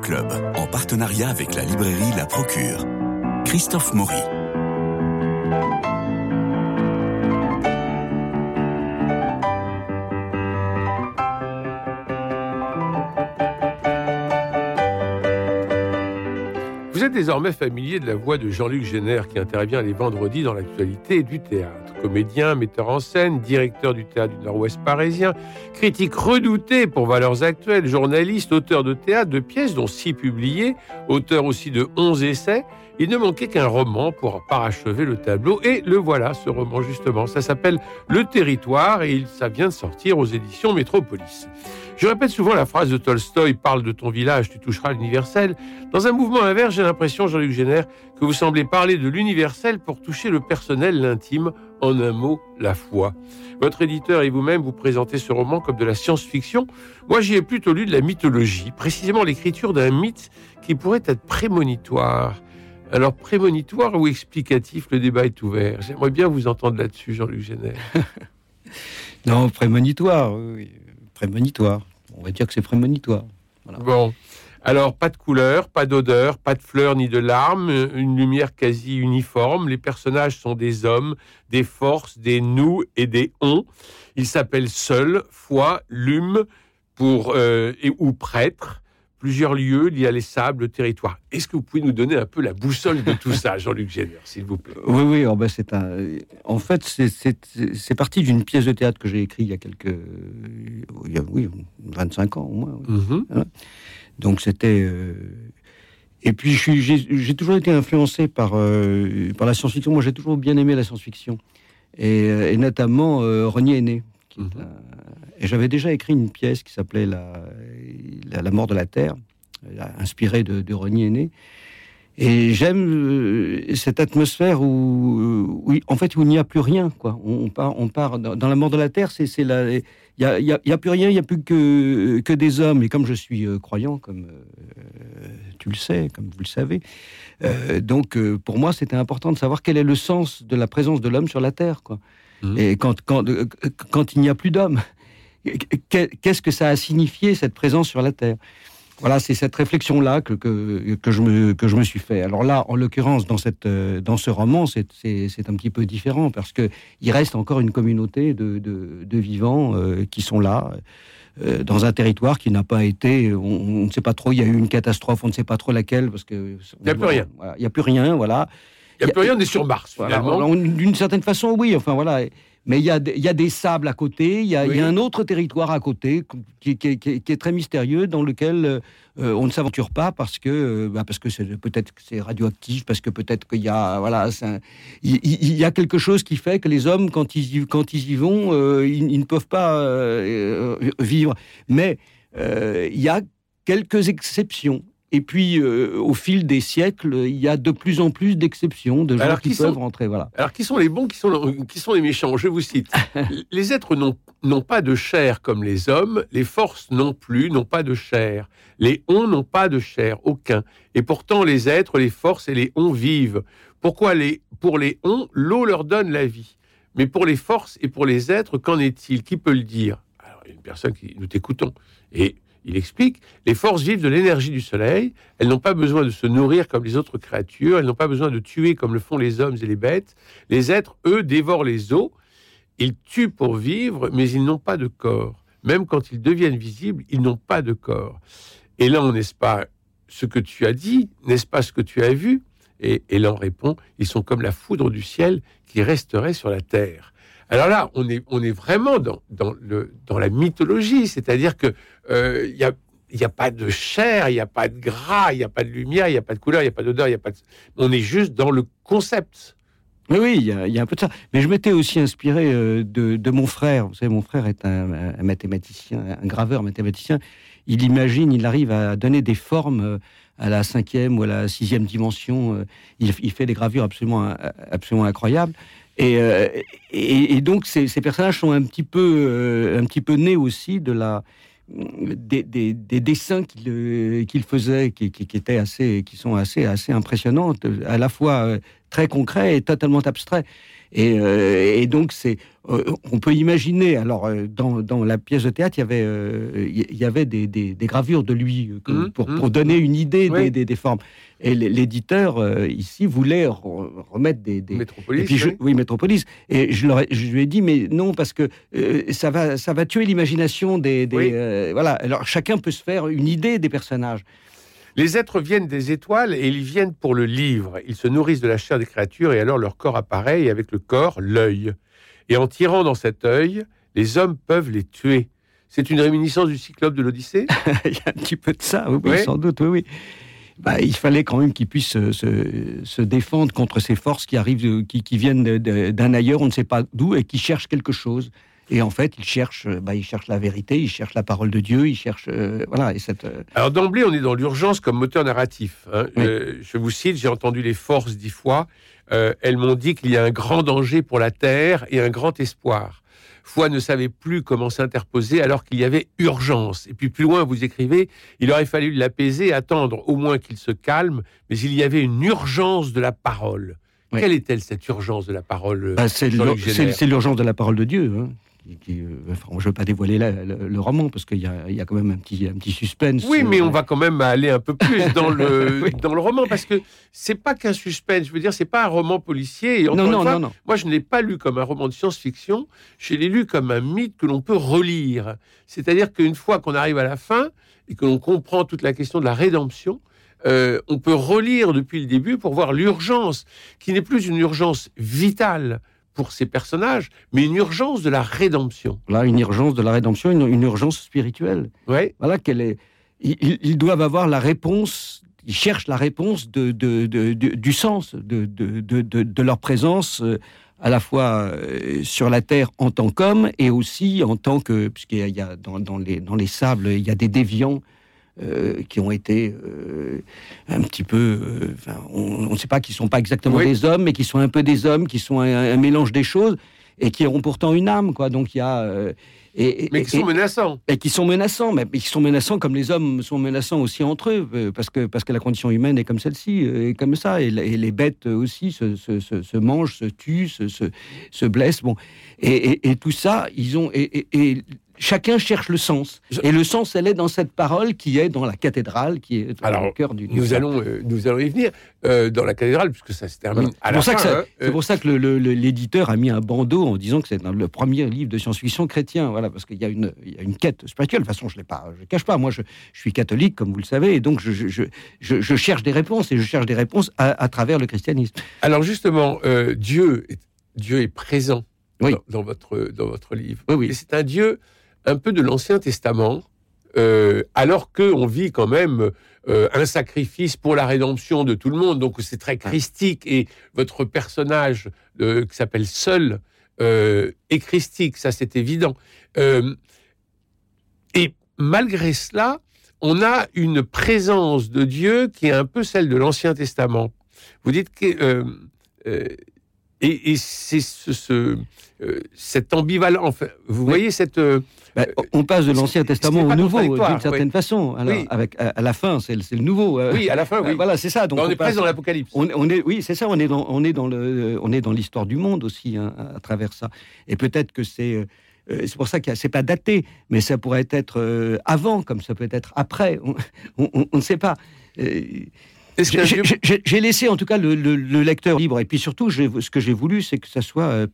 Club, en partenariat avec la librairie La Procure. Christophe Maury. Vous êtes désormais familier de la voix de Jean-Luc Génère qui intervient les vendredis dans l'actualité du théâtre comédien, metteur en scène, directeur du théâtre du Nord-Ouest parisien, critique redouté pour valeurs actuelles, journaliste, auteur de théâtre, de pièces dont six publiées, auteur aussi de onze essais. Il ne manquait qu'un roman pour parachever le tableau et le voilà, ce roman justement. Ça s'appelle Le Territoire et ça vient de sortir aux éditions Métropolis. Je répète souvent la phrase de Tolstoï parle de ton village, tu toucheras l'universel. Dans un mouvement inverse, j'ai l'impression, Jean-Luc Génère, que vous semblez parler de l'universel pour toucher le personnel, l'intime, en un mot, la foi. Votre éditeur et vous-même vous présentez ce roman comme de la science-fiction. Moi, j'y ai plutôt lu de la mythologie, précisément l'écriture d'un mythe qui pourrait être prémonitoire. Alors, prémonitoire ou explicatif, le débat est ouvert. J'aimerais bien vous entendre là-dessus, Jean-Luc Génère. non, prémonitoire, oui. Prémonitoire. On va dire que c'est prémonitoire. Bon. Alors, pas de couleur, pas d'odeur, pas de fleurs ni de larmes, une lumière quasi uniforme. Les personnages sont des hommes, des forces, des nous et des on. Ils s'appellent seuls, foi, lume pour, euh, et, ou prêtre. Plusieurs lieux liés à les sables, le territoire. Est-ce que vous pouvez nous donner un peu la boussole de tout ça, Jean-Luc Génère, s'il vous plaît? Oui, oui. Oh ben c'est un... En fait, c'est parti d'une pièce de théâtre que j'ai écrite il y a quelques... Il y a, oui, 25 ans au moins. Mhm. Hein? Donc c'était. Euh, et puis j'ai toujours été influencé par, euh, par la science-fiction. Moi j'ai toujours bien aimé la science-fiction. Et, euh, notamment Renier Aîné. Mhm. Et j'avais déjà écrit une pièce qui s'appelait la, la, mort de la Terre, inspirée de, de Renier Aîné. Et j'aime cette atmosphère où, où, en fait, où il n'y a plus rien. Quoi. On, part, on part dans, la mort de la terre. C'est la, il n'y a, y a, plus rien, il n'y a plus que, que des hommes. Et comme je suis euh, croyant, comme euh, tu le sais, comme vous le savez, euh, donc pour moi, c'était important de savoir quel est le sens de la présence de l'homme sur la Terre. Quoi. Mmh. Et quand, quand, quand il n'y a plus d'hommes, qu'est-ce que ça a signifié, cette présence sur la Terre? Voilà, c'est cette réflexion-là que, que, que, je me, que je me suis fait. Alors là, en l'occurrence, dans, cette, euh, dans ce roman, c'est un petit peu différent parce qu'il reste encore une communauté de, de, vivants euh, qui sont là. Euh, dans un territoire qui n'a pas été, on, ne sait pas trop, il y a eu une catastrophe, on ne sait pas trop laquelle, parce que... Il n'y a plus rien. il n'y a plus rien, voilà. Il n'y a, plus rien, on est sur Mars, finalement. D'une certaine façon, oui, enfin voilà mais il y, a, des sables à côté, il y, a, un autre territoire à côté qui, est très mystérieux, dans lequel euh, on ne s'aventure pas parce que euh, bah, parce que c'est peut-être c'est radioactif, parce que peut-être qu'il y a voilà, il, y a quelque chose qui fait que les hommes quand ils quand ils y vont, euh, ils, ne peuvent pas vivre. Mais il y a quelques exceptions. Et puis, euh, au fil des siècles, il y a de plus en plus d'exceptions de gens qui, peuvent rentrer. Voilà. Alors, qui sont les bons, qui sont, qui sont les méchants? Je vous cite. les êtres n'ont pas de chair comme les hommes, les forces non plus n'ont pas de chair. Les ons n'ont pas de chair, aucun. Et pourtant, les êtres, les forces et les ons vivent. Pourquoi les, Pour les ons, l'eau leur donne la vie? Mais pour les forces et pour les êtres, qu'en est-il? Qui peut le dire? Alors, une personne qui nous t'écoutons. Et il explique, les forces vivent de l'énergie du soleil, elles n'ont pas besoin de se nourrir comme les autres créatures, elles n'ont pas besoin de tuer comme le font les hommes et les bêtes. Les êtres, eux, dévorent les eaux, ils tuent pour vivre, mais ils n'ont pas de corps. Même quand ils deviennent visibles, ils n'ont pas de corps. Et là, n'est-ce pas ce que tu as dit, n'est-ce pas ce que tu as vu? Et, et répond, ils sont comme la foudre du ciel qui resterait sur la terre. Alors là, on est, on est vraiment dans, dans, le, dans la mythologie, c'est-à-dire que euh, il a il n'y a pas de chair, il n'y a pas de gras, il n'y a pas de lumière, il n'y a pas de couleur, il n'y a pas d'odeur, il a pas de... On est juste dans le concept. Mais oui, il y, a, y, un peu de ça. Mais je m'étais aussi inspiré euh, de, de, mon frère. Vous savez, mon frère est un, un, mathématicien, un graveur mathématicien. Il imagine, il arrive à donner des formes euh, à la cinquième ou à la sixième dimension. Il, il fait des gravures absolument, absolument incroyables. Euh, et, donc ces, personnages sont un petit peu, euh, un petit peu nés aussi de la, des, des, dessins qu'il euh, qu'il faisait, qui, étaient assez, qui sont assez, assez impressionnantes, à la fois très concret et totalement abstrait. Et, et donc, c'est, on peut imaginer. Alors, dans, dans, la pièce de théâtre, il y avait, il y avait des, des, gravures de lui mmh, pour, mmh. pour, donner une idée des, des, formes. Et l'éditeur ici voulait remettre des. Métropolis. Et puis oui. Métropolis. Et je, je lui ai dit, mais non, parce que ça va, ça va tuer l'imagination des, voilà. Alors chacun peut se faire une idée des personnages. Les êtres viennent des étoiles et ils viennent pour le livre. Ils se nourrissent de la chair des créatures et alors leur corps apparaît et avec le corps, l'œil. Et en tirant dans cet œil, les hommes peuvent les tuer. C'est une réminiscence du cyclope de l'Odyssée Il y a un petit peu de ça, oui, sans doute, oui. oui. Bah, il fallait quand même qu'ils puissent se, défendre contre ces forces qui arrivent, qui, qui viennent d'un ailleurs, on ne sait pas d'où, et qui cherchent quelque chose. Et en fait, il cherche, euh, bah, il cherche la vérité, il cherche la parole de Dieu, il cherche, euh, voilà. Et cette. Euh, Alors d'emblée, on est dans l'urgence comme moteur narratif. Hein. je vous cite, j'ai entendu les forces dix fois. elles m'ont dit qu'il y a un grand danger pour la terre et un grand espoir. Foi ne savait plus comment s'interposer alors qu'il y avait urgence. Et puis plus loin, vous écrivez, il aurait fallu l'apaiser, attendre au moins qu'il se calme, mais il y avait une urgence de la parole. Quelle est-elle cette urgence de la parole bah, C'est l'urgence de la parole de Dieu. Hein. Euh, je ne veux pas dévoiler le, roman parce qu'il y, a quand même un petit, un petit suspense. Oui, mais on va quand même aller un peu plus dans le, dans le roman parce que c'est pas qu'un suspense. Je veux dire, c'est pas un roman policier. non, non, non, non, Moi, je ne l'ai pas lu comme un roman de science-fiction. Je l'ai lu comme un mythe que l'on peut relire. C'est-à-dire qu'une fois qu'on arrive à la fin et que l'on comprend toute la question de la rédemption, euh, on peut relire depuis le début pour voir l'urgence, qui n'est plus une urgence vitale pour ces personnages, mais une urgence de la rédemption. Là, une urgence de la rédemption, une, urgence spirituelle. Ouais. Voilà qu'elle est. Ils, doivent avoir la réponse. Ils cherchent la réponse de, du sens de, leur présence euh, à la fois euh, sur la terre en tant qu'homme et aussi en tant que puisqu'il y a dans, les, dans les sables il y a des déviants euh, qui ont été euh, un petit peu, euh, on ne sait pas, qui sont pas exactement des hommes, mais qui sont un peu des hommes, qui sont un, mélange des choses et qui ont pourtant une âme, quoi. Donc il y a et, mais qui sont menaçants. Et qui sont menaçants, mais, qui sont menaçants comme les hommes sont menaçants aussi entre eux, parce que, parce que la condition humaine est comme celle-ci, est comme ça, et, les bêtes aussi se, se, se, mangent, se tuent, se, se, blessent. Bon. Et, et, tout ça, ils ont. Et, chacun cherche le sens. Et le sens, elle est dans cette parole qui est dans la cathédrale, qui est Alors, au cœur du. Nous allons, euh, nous allons y venir euh, dans la cathédrale, puisque ça se termine. C'est pour, ça que hein, euh. pour ça que l'éditeur a mis un bandeau en disant que c'est le premier livre de science-fiction chrétien. Voilà, parce qu'il y, a une, quête spirituelle. De toute façon, je ne pas, je cache pas. Moi, je, suis catholique, comme vous le savez, et donc je, je, je, cherche des réponses, et je cherche des réponses à, travers le christianisme. Alors justement, Dieu, est, Dieu est présent. Dans, votre, dans votre livre. Oui, oui. Et c'est un Dieu un peu de l'Ancien Testament, euh, alors qu'on vit quand même euh, un sacrifice pour la rédemption de tout le monde. Donc c'est très christique et votre personnage euh, qui s'appelle Seul est christique, ça c'est évident. et malgré cela, on a une présence de Dieu qui est un peu celle de l'Ancien Testament. Vous dites que et, c'est ce, cette ambivalence. vous voyez cette bah, on passe de l'Ancien Testament au Nouveau, d'une certaine façon. Alors, avec, à, la fin, c'est le, Nouveau. Euh. Oui, à la fin, oui. Voilà, c'est ça. Donc on, est presque dans l'Apocalypse. On, est, oui, c'est ça. On est dans, on est dans le, on est dans l'histoire du monde aussi hein, à travers ça. Et peut-être que c'est, euh, euh, c'est pour ça que c'est pas daté, mais ça pourrait être avant, comme ça peut être après. On ne sait pas. J'ai laissé en tout cas le, lecteur libre. Et puis surtout, ce que j'ai voulu, c'est que ça soit euh,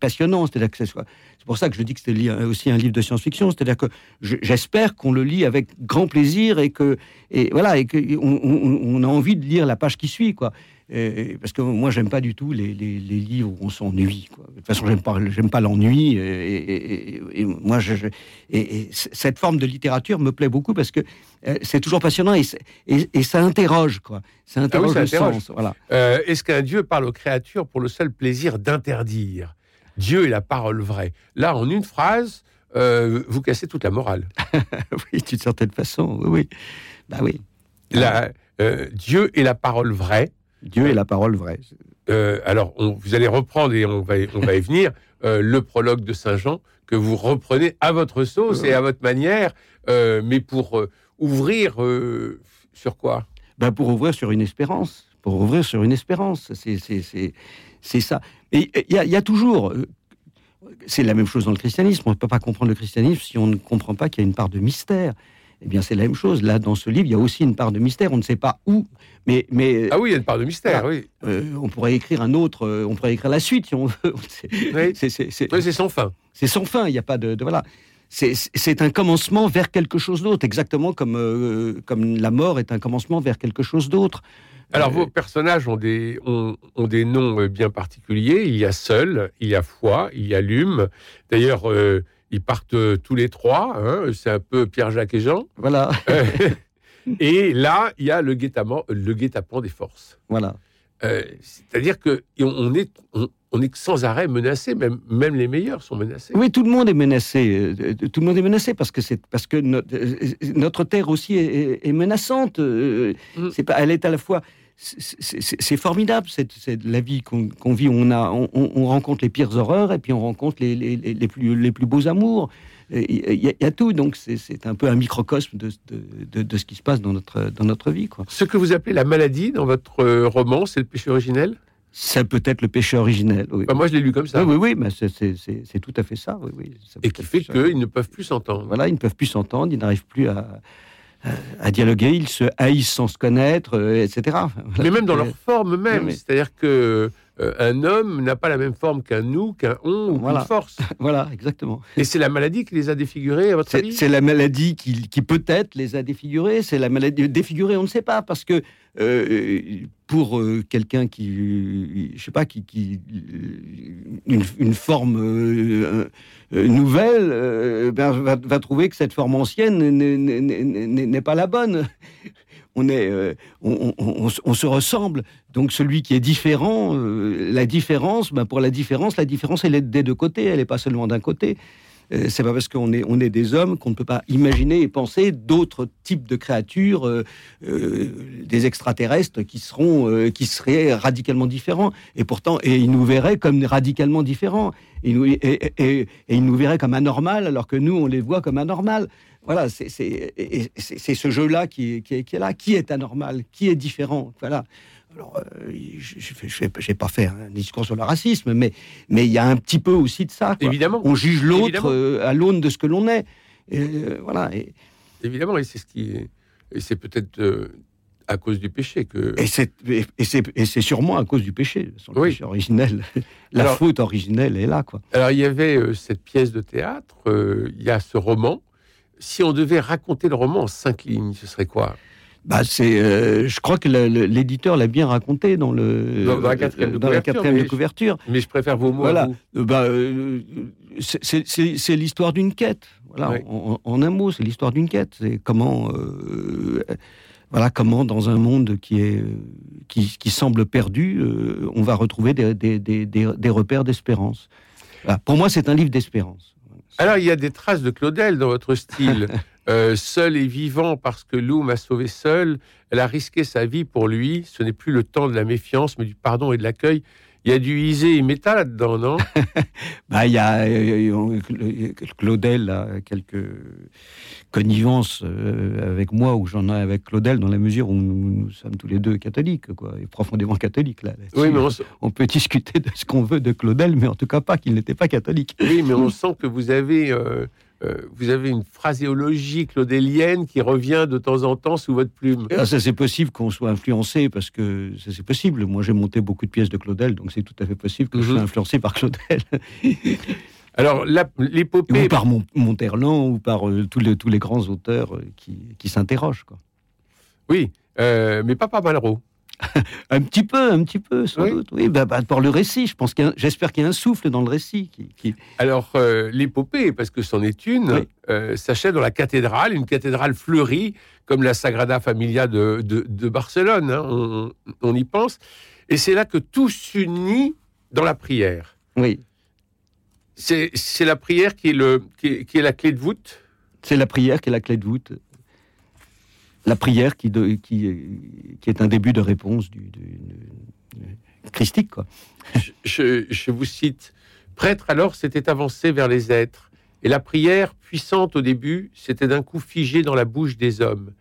passionnant. C'est-à-dire que ça soit. C'est pour ça que je dis que c'était aussi un livre de science-fiction. C'est-à-dire que j'espère qu'on le lit avec grand plaisir et que et voilà et qu'on on a envie de lire la page qui suit, quoi parce que moi, j'aime pas du tout les, livres où on s'ennuie. De toute façon, j'aime pas, j'aime pas l'ennui. Et, moi, je, et, cette forme de littérature me plaît beaucoup parce que euh, c'est toujours passionnant et, ça interroge, quoi. Ça ah interroge le sens. Voilà. Euh, est-ce qu'un Dieu parle aux créatures pour le seul plaisir d'interdire? Dieu est la parole vraie. Là, en une phrase, euh, vous cassez toute la morale. oui, d'une certaine façon, oui, oui. Bah oui. La, Dieu est la parole vraie. Dieu est la parole vraie. Euh, alors, vous allez reprendre, et on va, on va y venir, euh, le prologue de Saint Jean, que vous reprenez à votre sauce et à votre manière, euh, mais pour ouvrir sur quoi? Ben Pour ouvrir sur une espérance. pour ouvrir sur une espérance. C'est ça. Et il y, a toujours, c'est la même chose dans le christianisme. On ne peut pas comprendre le christianisme si on ne comprend pas qu'il y a une part de mystère. Eh bien, c'est la même chose. Là, dans ce livre, il y a aussi une part de mystère. On ne sait pas où, mais... mais ah oui, il y a une part de mystère, oui. Euh, on pourrait écrire un autre, euh, on pourrait écrire la suite, si on veut. C'est sans fin. C'est sans fin, il n'y a pas de... voilà. C'est un commencement vers quelque chose d'autre, exactement comme, euh, comme la mort est un commencement vers quelque chose d'autre. Alors, vos personnages ont des, ont, ont, des noms bien particuliers. Il y a Seul, il y a Foi, il y a Lume. D'ailleurs, ils partent euh, tous les trois. Hein, c'est un peu Pierre-Jacques et Jean. Voilà. Euh, et là, il y a le guet-apens des forces. Voilà. Euh, c'est-à-dire que on est, on, est sans arrêt menacé, même, même les meilleurs sont menacés. Oui, tout le monde est menacé. Tout le monde est menacé parce que c'est parce que notre, terre aussi est, menaçante. Mm. C'est pas, elle est à la fois c'est formidable, c'est la vie qu'on vit. On, a, on, rencontre les pires horreurs et puis on rencontre les, les, plus, les plus beaux amours. Il y, a tout, donc c'est un peu un microcosme de, de, de, ce qui se passe dans notre, dans notre vie. Quoi. Ce que vous appelez la maladie dans votre euh, roman, c'est le péché originel? C'est peut-être le péché originel. Oui. Bah, moi, je l'ai lu comme ça. Oui, oui, mais c'est tout à fait ça. Oui, oui, et qui fait qu'ils ne peuvent plus s'entendre. Voilà, ils ne peuvent plus s'entendre, ils n'arrivent plus à, à dialoguer, ils se haïssent sans se connaître, euh, etc. Mais même dans leur forme même, c'est-à-dire que euh, un homme n'a pas la même forme qu'un nous, qu'un on ou voilà. qu'une force. voilà, exactement. Et c'est la maladie qui les a défigurés, à votre avis C'est la maladie qui, qui peut-être les a défigurés. C'est la maladie défigurée, on ne sait pas, parce que euh, pour euh, quelqu'un qui, je sais pas, qui, qui une, une, forme nouvelle, ben, va, va, trouver que cette forme ancienne n'est pas la bonne on, est, euh, on, se ressemble. Donc celui qui est différent, euh, la différence, ben pour la différence, la différence elle est des deux côtés, elle n'est pas seulement d'un côté. Euh, c'est pas parce qu'on est, on est des hommes qu'on ne peut pas imaginer et penser d'autres types de créatures, des extraterrestres qui seront, qui seraient radicalement différents. Et pourtant, et ils nous verraient comme radicalement différents. Et, et, et, ils nous verraient comme anormal, alors que nous, on les voit comme anormal. Voilà, c'est ce jeu-là qui, qui, est là. Qui est anormal Qui est différent Voilà. Alors, euh, je ne vais pas faire un discours sur le racisme, mais mais il y a un petit peu aussi de ça. Évidemment. On juge l'autre euh, à l'aune de ce que l'on est. Euh, voilà. Évidemment, et c'est ce qui et c'est peut-être à cause du péché que. Et c'est sûrement à cause du péché, son péché originel. La faute originelle est là, quoi. Alors il y avait cette pièce de théâtre, il y a ce roman si on devait raconter le roman en cinq lignes, ce serait quoi? Bah, c'est, euh, je crois que l'éditeur l'a bien raconté dans le dans, la quatrième, de, couverture, mais Je, préfère vos mots. Voilà. Euh, bah, euh, c'est l'histoire d'une quête. Voilà. En, un mot, c'est l'histoire d'une quête. C'est comment, voilà, comment dans un monde qui est qui, qui semble perdu, on va retrouver des, des, des, des repères d'espérance. Pour moi, c'est un livre d'espérance. Alors, il y a des traces de Claudel dans votre style. Euh, seul et vivant parce que Lou m'a sauvé seul, elle a risqué sa vie pour lui. Ce n'est plus le temps de la méfiance, mais du pardon et de l'accueil. Il y a du Isé et Méta là-dedans, non? Bah, il y a euh, Claudel a quelques connivences euh, avec moi ou j'en ai avec Claudel dans la mesure où nous, sommes tous les deux catholiques, quoi, et profondément catholiques là. Oui, mais on... peut discuter de ce qu'on veut de Claudel, mais en tout cas pas qu'il n'était pas catholique. Oui, mais on sent que vous avez euh, euh, vous avez une phraséologie claudélienne qui revient de temps en temps sous votre plume. Ah, ça, c'est possible qu'on soit influencé, parce que ça, c'est possible. Moi, j'ai monté beaucoup de pièces de Claudel, donc c'est tout à fait possible que je sois mhm. influencé par Claudel. Alors, l'épopée... Ou par Monterland, ou par euh, tous, les, tous les grands auteurs euh, qui, qui s'interrogent. Oui, mais pas par Malraux. un petit peu, un petit peu, sans doute. Oui, bah, bah, pour le récit, je pense qu'il j'espère qu'il y a un souffle dans le récit. Qui, Alors, euh, l'épopée, parce que c'en est une, euh, s'achève dans la cathédrale, une cathédrale fleurie, comme la Sagrada Familia de, de, Barcelone, hein, on, y pense. Et c'est là que tout s'unit dans la prière. Oui. C'est la prière qui est, le, qui qui est la clé de voûte? C'est la prière qui est la clé de voûte la prière qui, qui, est un début de réponse du, christique. Quoi. Je, vous cite Prêtre alors s'était avancé vers les êtres, et la prière, puissante au début, s'était d'un coup figée dans la bouche des hommes.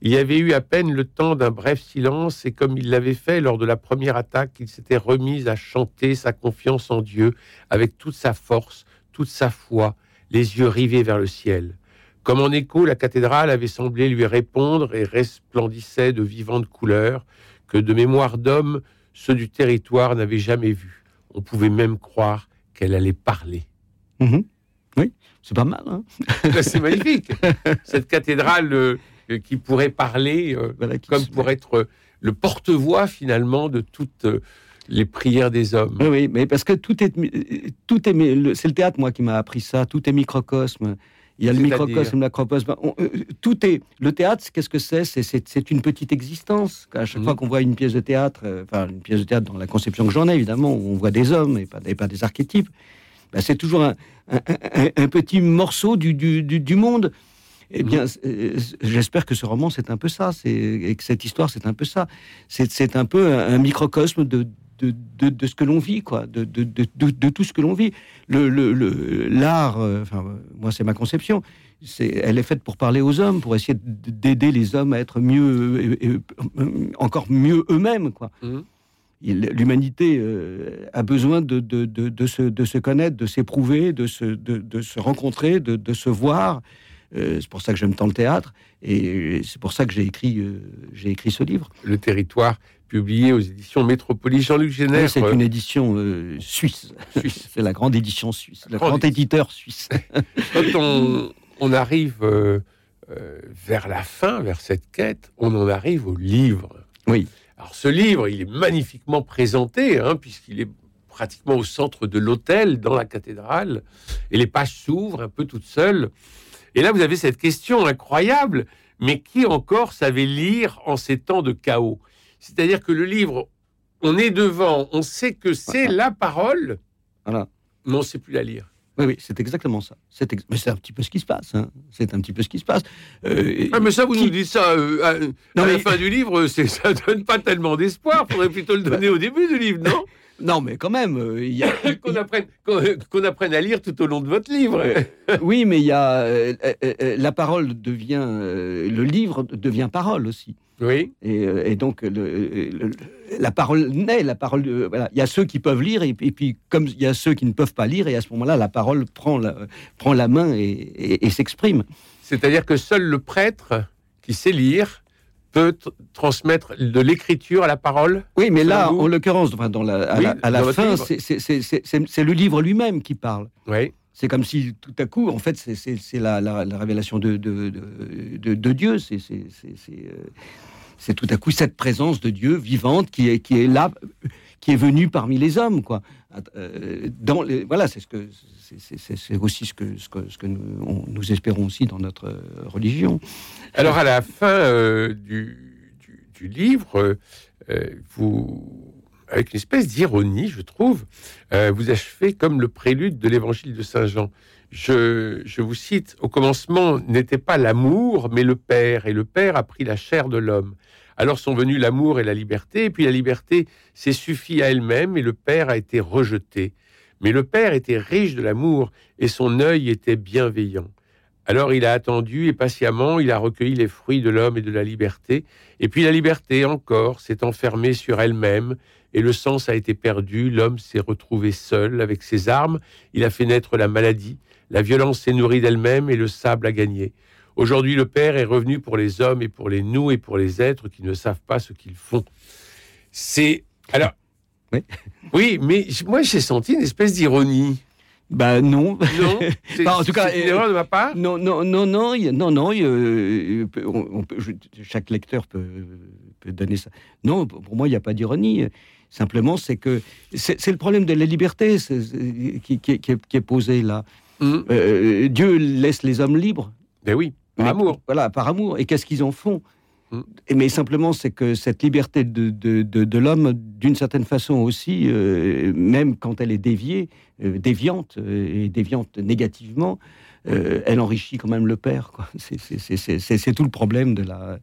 Il y avait eu à peine le temps d'un bref silence, et comme il l'avait fait lors de la première attaque, il s'était remis à chanter sa confiance en Dieu avec toute sa force, toute sa foi, les yeux rivés vers le ciel. Comme en écho, la cathédrale avait semblé lui répondre et resplendissait de vivantes couleurs que de mémoire d'homme, ceux du territoire n'avaient jamais vues. On pouvait même croire qu'elle allait parler. Mhm. Oui, c'est pas mal. Hein. c'est magnifique. Cette cathédrale euh, qui pourrait parler, euh, comme pour être le porte-voix finalement de toutes euh, les prières des hommes. Oui, mais parce que tout est, tout est, c'est le théâtre moi qui m'a appris ça. Tout est microcosme. Il y a le microcosme, le macrocosme. tout est. Le théâtre, qu'est-ce que c'est? C'est une petite existence. À chaque fois mhm. qu'on voit une pièce de théâtre, enfin une pièce de théâtre dans la conception que j'en ai évidemment, où on voit des hommes et pas, pas des archétypes. Ben, c'est toujours un, un, petit morceau du, du, du, monde. Eh bien, mhm. euh, j'espère que ce roman, c'est un peu ça, et que cette histoire, c'est un peu ça. C'est un peu un, microcosme de, de, de, ce que l'on vit, quoi, de, de, tout ce que l'on vit. L'art, le, l'art, euh, enfin, moi, c'est ma conception, elle est faite pour parler aux hommes, pour essayer d'aider les hommes à être mieux, euh, encore mieux eux-mêmes, quoi. Mhm l'humanité euh, a besoin de, de, de, se, de, se, connaître, de s'éprouver, de se, de, se rencontrer, de, se voir. Euh, c'est pour ça que j'aime tant le théâtre et c'est pour ça que j'ai écrit, euh, j'ai écrit ce livre. Le territoire, publié aux éditions Métropolis. Jean-Luc Génère. c'est une édition suisse. c'est la grande édition suisse, le grand éditeur suisse. Quand on, on arrive vers la fin, vers cette quête, on en arrive au livre. Oui. Alors ce livre, il est magnifiquement présenté, hein, puisqu'il est pratiquement au centre de l'hôtel, dans la cathédrale, et les pages s'ouvrent un peu toutes seules. Et là, vous avez cette question incroyable, mais qui encore savait lire en ces temps de chaos? C'est-à-dire que le livre, on est devant, on sait que c'est la parole, voilà. mais on ne sait plus la lire. Oui, oui, c'est exactement ça. C'est Mais c'est un petit peu ce qui se passe. Hein. C'est un petit peu ce qui se passe. Euh, ah, mais ça, vous nous dites ça euh, à, la fin du livre, ça donne pas tellement d'espoir. Faudrait plutôt le donner au début du livre, non? Non, mais quand même, euh, il y a qu'on apprenne, qu'on apprenne à lire tout au long de votre livre. oui, mais il y a la parole devient le livre devient parole aussi. Oui. Et, et donc le, la parole naît, la parole. voilà. Il y a ceux qui peuvent lire et, puis comme il y a ceux qui ne peuvent pas lire et à ce moment-là la parole prend la, prend la main et, s'exprime. C'est-à-dire que seul le prêtre qui sait lire peut transmettre de l'écriture à la parole? Oui, mais là, en l'occurrence, dans la, à la, fin, c'est le livre lui-même qui parle. Oui. C'est comme si tout à coup, en fait, c'est la, révélation de, Dieu. C'est euh, c'est tout à coup cette présence de Dieu vivante qui est, là, qui est venue parmi les hommes, quoi. Euh, dans voilà, c'est ce que c'est aussi ce que ce que, nous, espérons aussi dans notre religion. Alors à la fin euh, du, du, livre, euh, vous avec une espèce d'ironie, je trouve, vous achevez comme le prélude de l'évangile de Saint Jean. Je, je, vous cite, au commencement n'était pas l'amour, mais le Père, et le Père a pris la chair de l'homme. Alors sont venus l'amour et la liberté, et puis la liberté s'est suffit à elle-même, et le Père a été rejeté. Mais le Père était riche de l'amour, et son œil était bienveillant. Alors il a attendu, et patiemment il a recueilli les fruits de l'homme et de la liberté, et puis la liberté encore s'est enfermée sur elle-même, et le sens a été perdu, l'homme s'est retrouvé seul avec ses armes, il a fait naître la maladie, la violence s'est nourrie d'elle-même, et le sable a gagné. Aujourd'hui, le Père est revenu pour les hommes et pour les nous et pour les êtres qui ne savent pas ce qu'ils font. C'est. Alors. Oui. oui, mais moi, j'ai senti une espèce d'ironie. Ben non. Non? en tout cas, une erreur de ma part? Non, non, non, non, non, non. on peut, chaque lecteur peut, peut, donner ça. Non, pour moi, il n'y a pas d'ironie. Simplement, c'est que c'est le problème de la liberté qui, qui, qui, est, posé là. Hum. Euh, Dieu laisse les hommes libres. Ben oui. Par amour. Voilà, par amour. Et qu'est-ce qu'ils en font? Mm. Mais simplement, c'est que cette liberté de, de, de, l'homme, d'une certaine façon aussi, euh, même quand elle est déviée, euh, déviante, euh, et déviante négativement, elle enrichit quand même le Père. C'est tout le problème de, la,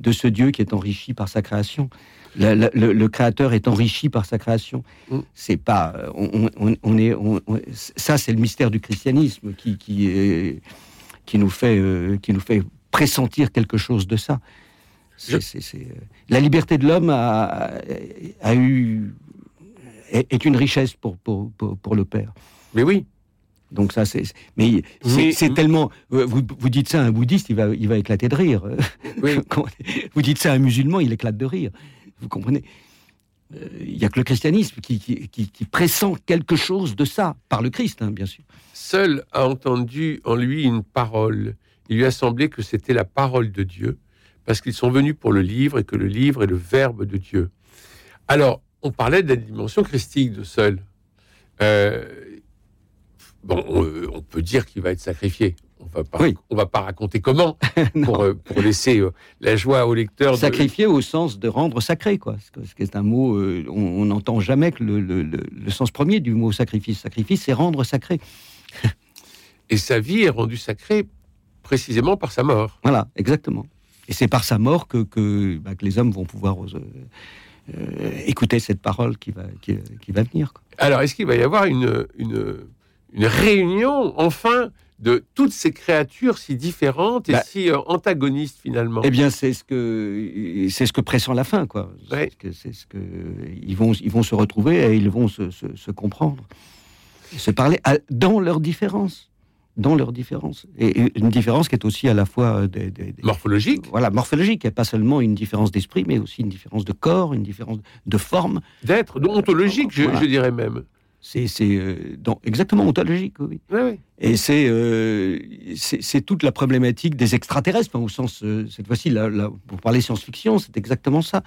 de ce Dieu qui est enrichi par sa création. Le, Créateur est enrichi par sa création. Mm. C'est pas, on, on, est, ça c'est le mystère du christianisme qui, qui est qui nous fait, euh, qui nous fait pressentir quelque chose de ça. La liberté de l'homme a, a, eu est, une richesse pour, pour, pour, le père. Mais oui. Donc ça, c'est. Mais c'est tellement. Euh, vous, vous, dites ça à un bouddhiste, il va, il va éclater de rire. Oui. vous dites ça à un musulman, il éclate de rire. Vous comprenez? Euh, Il n'y a que le christianisme qui, qui, qui, pressent quelque chose de ça, par le Christ, hein, bien sûr. Seul a entendu en lui une parole. Il lui a semblé que c'était la parole de Dieu, parce qu'ils sont venus pour le livre et que le livre est le verbe de Dieu. Alors, on parlait de la dimension christique de Seul. Euh, bon, on, peut dire qu'il va être sacrifié. On va pas, on va pas raconter comment pour, euh, pour, laisser euh, la joie au lecteur. Sacrifier au sens de rendre sacré, quoi. Ce qui est un mot, on n'entend jamais que le, le, sens premier du mot sacrifice. Sacrifice, c'est rendre sacré. Et sa vie est rendue sacrée précisément par sa mort. Voilà, exactement. Et c'est par sa mort que, que, bah, que les hommes vont pouvoir euh, écouter cette parole qui va, qui, va venir. Alors, est-ce qu'il va y avoir une, une, une, réunion, enfin, de toutes ces créatures si différentes et bah. si euh, antagonistes finalement Eh bien, c'est ce que c'est ce que pressent la fin, quoi. C'est ce que ils vont ils vont se retrouver et ils vont se, se, comprendre, se parler dans leurs différences dans leurs différences. Et une différence qui est aussi à la fois euh, des, morphologique. Voilà, morphologique, et pas seulement une différence d'esprit, mais aussi une différence de corps, une différence de forme. D'être, ontologique, je, dirais même. C'est euh, exactement ontologique, oui. oui, Et euh, c'est toute la problématique des extraterrestres, au sens, cette fois-ci, là, pour parler science-fiction, c'est exactement ça.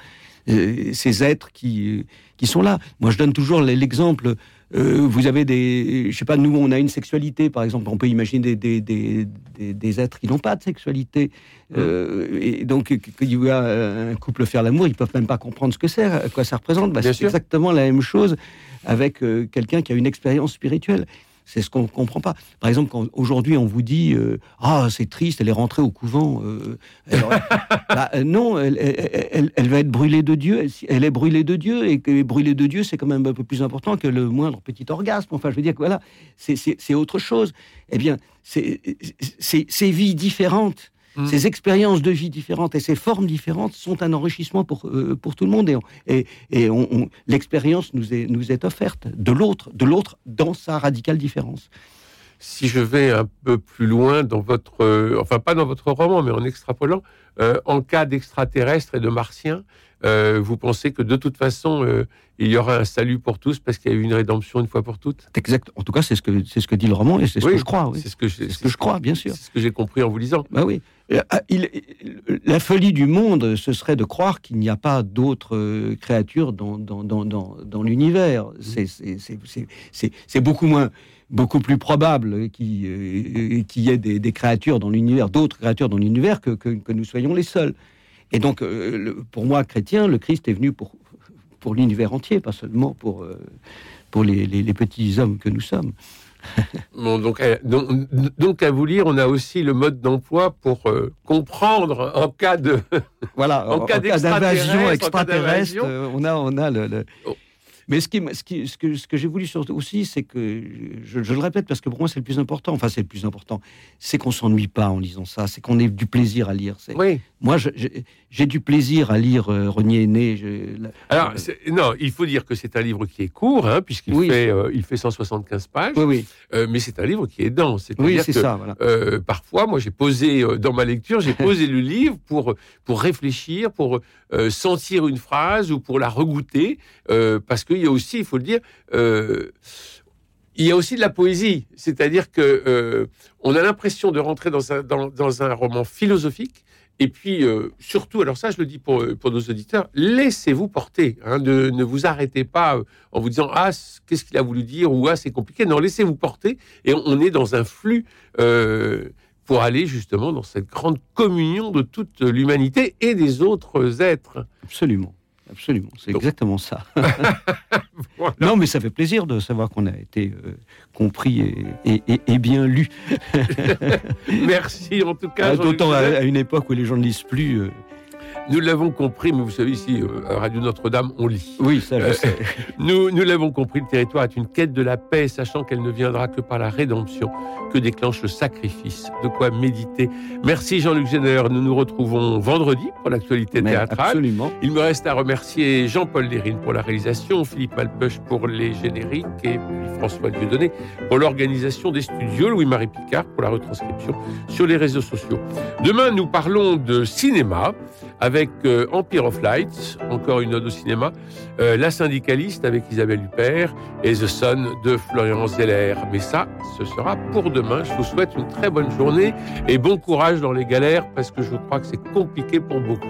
ces êtres qui, qui sont là. Moi, je donne toujours l'exemple euh, vous avez des, je sais pas, nous on a une sexualité, par exemple, on peut imaginer des, des, des, des êtres qui n'ont pas de sexualité, euh, et donc qu'il y a un couple faire l'amour, ils peuvent même pas comprendre ce que c'est, à quoi ça représente. Bah, c'est exactement la même chose avec euh, quelqu'un qui a une expérience spirituelle. C'est ce qu'on ne comprend pas. Par exemple, aujourd'hui on vous dit euh, Ah, c'est triste, elle est rentrée au couvent. Euh, bah, euh, non, elle, elle, va être brûlée de Dieu. Elle est brûlée de Dieu, et brûlée de Dieu, c'est quand même un peu plus important que le moindre petit orgasme. Enfin, je veux dire que voilà, c'est autre chose. Eh bien, c'est ces vies différentes Mm. Ces expériences de vie différentes et ces formes différentes sont un enrichissement pour, euh, pour tout le monde. Et, et, on, l'expérience nous est, nous est offerte de l'autre, de l'autre dans sa radicale différence. Si je vais un peu plus loin dans votre, euh, enfin pas dans votre roman, mais en extrapolant, euh, en cas d'extraterrestres et de martiens, vous pensez que de toute façon, il y aura un salut pour tous parce qu'il y a eu une rédemption une fois pour toutes? Exact. En tout cas, c'est ce que c'est ce que dit le roman et c'est ce que je crois. C'est ce que, ce que je crois, bien sûr. C'est ce que j'ai compris en vous lisant. Bah oui. Euh, ah, la folie du monde, ce serait de croire qu'il n'y a pas d'autres euh, créatures dans, dans, dans, dans l'univers. C'est beaucoup moins, beaucoup plus probable qu'il euh, y ait des, créatures dans l'univers, d'autres créatures dans l'univers, que, que, nous soyons les seuls. Et donc, pour moi, chrétien, le Christ est venu pour, pour l'univers entier, pas seulement pour, pour les, les petits hommes que nous sommes. bon, donc, euh, donc, donc, à vous lire, on a aussi le mode d'emploi pour euh, comprendre en cas de voilà en, cas d'invasion extraterrestre, on a on a le, oh. Mais ce, qui, ce, qui, ce que, ce que j'ai voulu surtout aussi, c'est que, je, le répète parce que pour moi c'est le plus important, enfin c'est le plus important, c'est qu'on s'ennuie pas en lisant ça, c'est qu'on ait du plaisir à lire. Oui. Moi, j'ai du plaisir à lire euh, Renier Né. Alors, non, il faut dire que c'est un livre qui est court, hein, puisqu'il fait, euh, il fait 175 pages. Oui, oui. Euh, mais c'est un livre qui est dense. Oui, c'est ça. Voilà. parfois, moi, j'ai posé, dans ma lecture, j'ai posé le livre pour, pour réfléchir, pour sentir une phrase ou pour la regoûter, parce qu'il y a aussi, il faut le dire, il y a aussi de la poésie, c'est-à-dire que on a l'impression de rentrer dans un, dans, dans un roman philosophique et puis, euh, surtout, alors ça, je le dis pour, euh, nos auditeurs, laissez-vous porter. Hein, ne vous arrêtez pas euh, en vous disant Ah, qu'est-ce qu'il a voulu dire ou Ah, c'est compliqué. Non, laissez-vous porter. Et on, est dans un flux pour aller justement dans cette grande communion de toute l'humanité et des autres êtres. Absolument. Absolument, c'est exactement ça. Non, mais ça fait plaisir de savoir qu'on a été euh, compris et, bien lu. Merci en tout cas. D'autant à, une époque où les gens ne lisent plus. Euh. Nous l'avons compris, mais vous savez, ici, euh, à Radio Notre-Dame, on lit. Oui, ça, je sais. nous nous l'avons compris, le territoire est une quête de la paix, sachant qu'elle ne viendra que par la rédemption que déclenche le sacrifice. De quoi méditer. Merci Jean-Luc Géner. Nous nous retrouvons vendredi pour l'actualité théâtrale. Absolument. Il me reste à remercier Jean-Paul Lérine pour la réalisation, Philippe Malpeuch pour les génériques et puis François Dieudonné pour l'organisation des studios, Louis-Marie Picard pour la retranscription sur les réseaux sociaux. Demain, nous parlons de cinéma avec euh, Empire of Lights, encore une ode au cinéma, euh, La syndicaliste avec Isabelle Huppert et The Son de Florian Zeller. Mais ça, ce sera pour demain. Je vous souhaite une très bonne journée et bon courage dans les galères parce que je crois que c'est compliqué pour beaucoup.